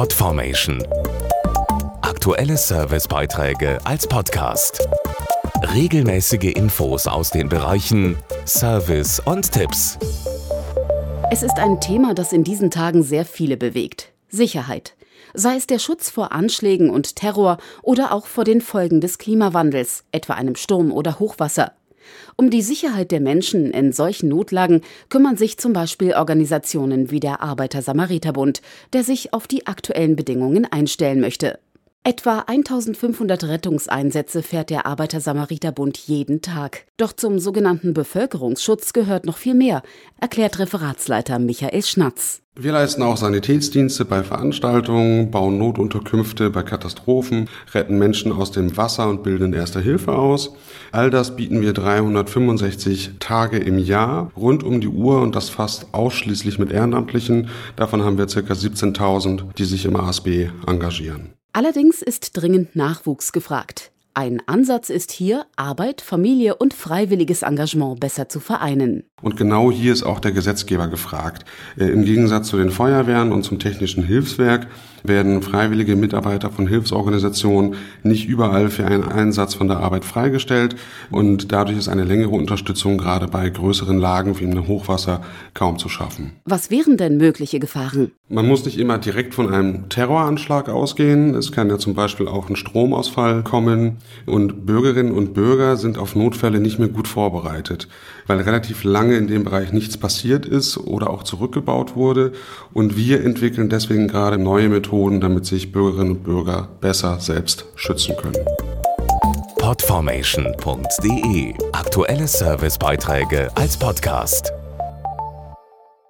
Podformation. Aktuelle Servicebeiträge als Podcast. Regelmäßige Infos aus den Bereichen Service und Tipps. Es ist ein Thema, das in diesen Tagen sehr viele bewegt. Sicherheit. Sei es der Schutz vor Anschlägen und Terror oder auch vor den Folgen des Klimawandels, etwa einem Sturm oder Hochwasser. Um die Sicherheit der Menschen in solchen Notlagen kümmern sich zum Beispiel Organisationen wie der Arbeiter-Samariter-Bund, der sich auf die aktuellen Bedingungen einstellen möchte. Etwa 1500 Rettungseinsätze fährt der Arbeiter-Samariter-Bund jeden Tag. Doch zum sogenannten Bevölkerungsschutz gehört noch viel mehr, erklärt Referatsleiter Michael Schnatz. Wir leisten auch Sanitätsdienste bei Veranstaltungen, bauen Notunterkünfte bei Katastrophen, retten Menschen aus dem Wasser und bilden Erste Hilfe aus. All das bieten wir 365 Tage im Jahr rund um die Uhr und das fast ausschließlich mit Ehrenamtlichen. Davon haben wir ca. 17.000, die sich im ASB engagieren. Allerdings ist dringend Nachwuchs gefragt. Ein Ansatz ist hier, Arbeit, Familie und freiwilliges Engagement besser zu vereinen. Und genau hier ist auch der Gesetzgeber gefragt. Äh, Im Gegensatz zu den Feuerwehren und zum technischen Hilfswerk werden freiwillige Mitarbeiter von Hilfsorganisationen nicht überall für einen Einsatz von der Arbeit freigestellt und dadurch ist eine längere Unterstützung gerade bei größeren Lagen wie einem Hochwasser kaum zu schaffen. Was wären denn mögliche Gefahren? Man muss nicht immer direkt von einem Terroranschlag ausgehen. Es kann ja zum Beispiel auch ein Stromausfall kommen und Bürgerinnen und Bürger sind auf Notfälle nicht mehr gut vorbereitet, weil relativ lange in dem Bereich nichts passiert ist oder auch zurückgebaut wurde und wir entwickeln deswegen gerade neue Methoden Methoden, damit sich Bürgerinnen und Bürger besser selbst schützen können. Podformation.de Aktuelle Servicebeiträge als Podcast.